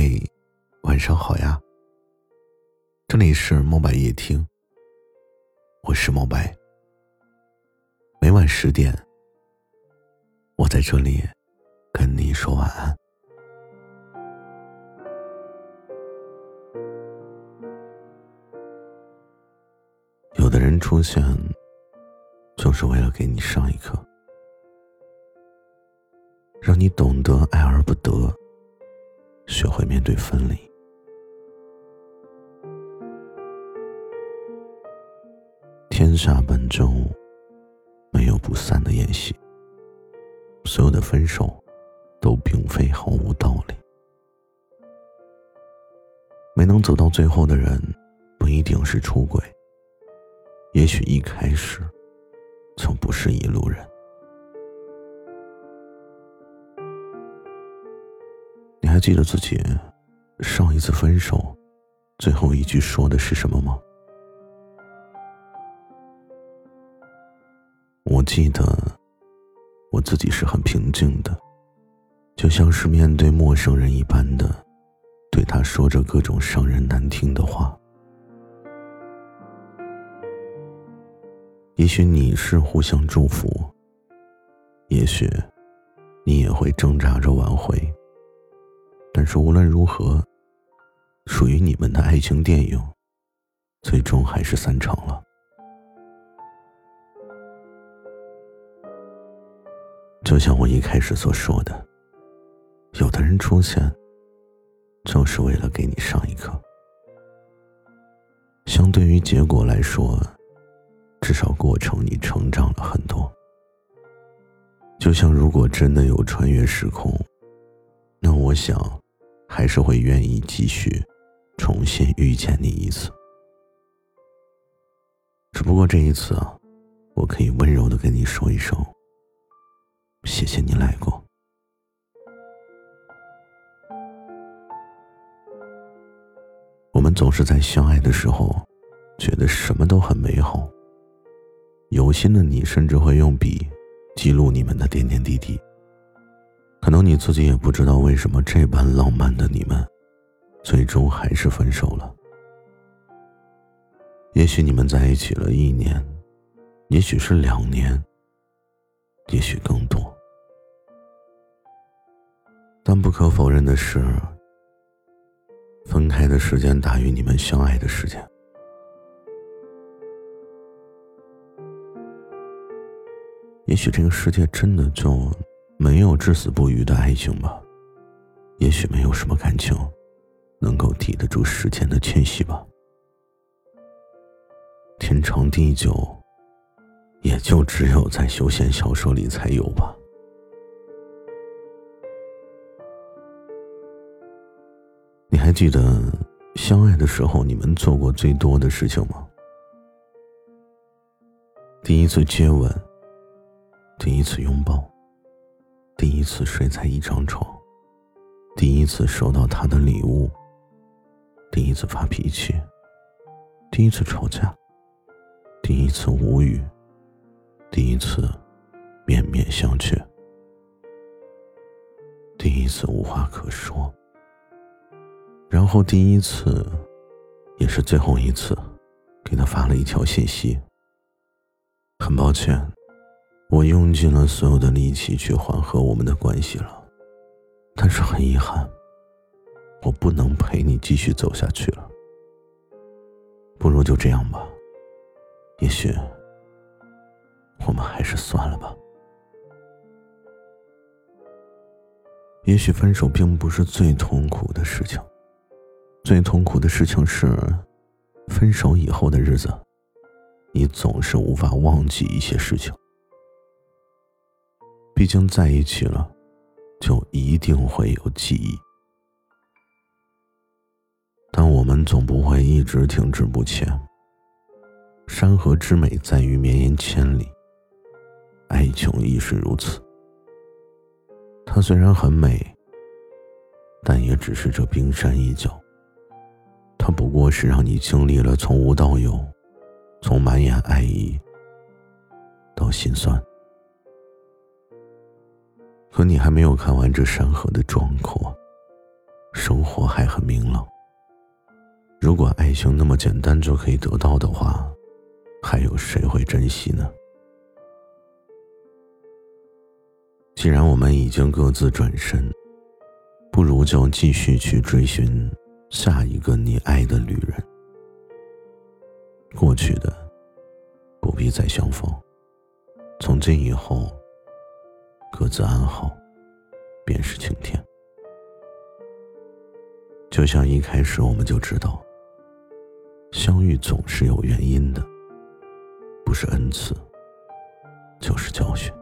嘿，晚上好呀！这里是墨白夜听，我是墨白。每晚十点，我在这里跟你说晚安。有的人出现，就是为了给你上一课，让你懂得爱而不得。学会面对分离。天下本就没有不散的宴席，所有的分手都并非毫无道理。没能走到最后的人，不一定是出轨，也许一开始就不是一路人。还记得自己上一次分手最后一句说的是什么吗？我记得我自己是很平静的，就像是面对陌生人一般的，对他说着各种伤人难听的话。也许你是互相祝福，也许你也会挣扎着挽回。但是无论如何，属于你们的爱情电影，最终还是散场了。就像我一开始所说的，有的人出现，就是为了给你上一课。相对于结果来说，至少过程你成长了很多。就像如果真的有穿越时空，那我想。还是会愿意继续重新遇见你一次，只不过这一次啊，我可以温柔的跟你说一声，谢谢你来过。我们总是在相爱的时候，觉得什么都很美好，有心的你甚至会用笔记录你们的点点滴滴。可能你自己也不知道为什么这般浪漫的你们，最终还是分手了。也许你们在一起了一年，也许是两年，也许更多。但不可否认的是，分开的时间大于你们相爱的时间。也许这个世界真的就……没有至死不渝的爱情吧，也许没有什么感情能够抵得住时间的侵袭吧。天长地久，也就只有在修仙小说里才有吧。你还记得相爱的时候你们做过最多的事情吗？第一次接吻，第一次拥抱。次睡在一张床，第一次收到他的礼物，第一次发脾气，第一次吵架，第一次无语，第一次面面相觑，第一次无话可说，然后第一次，也是最后一次，给他发了一条信息。很抱歉。我用尽了所有的力气去缓和我们的关系了，但是很遗憾，我不能陪你继续走下去了。不如就这样吧，也许我们还是算了吧。也许分手并不是最痛苦的事情，最痛苦的事情是，分手以后的日子，你总是无法忘记一些事情。毕竟在一起了，就一定会有记忆。但我们总不会一直停滞不前。山河之美在于绵延千里，爱情亦是如此。它虽然很美，但也只是这冰山一角。它不过是让你经历了从无到有，从满眼爱意到心酸。可你还没有看完这山河的壮阔，生活还很明朗。如果爱情那么简单就可以得到的话，还有谁会珍惜呢？既然我们已经各自转身，不如就继续去追寻下一个你爱的旅人。过去的不必再相逢，从今以后各自安好，便是晴天。就像一开始我们就知道，相遇总是有原因的，不是恩赐，就是教训。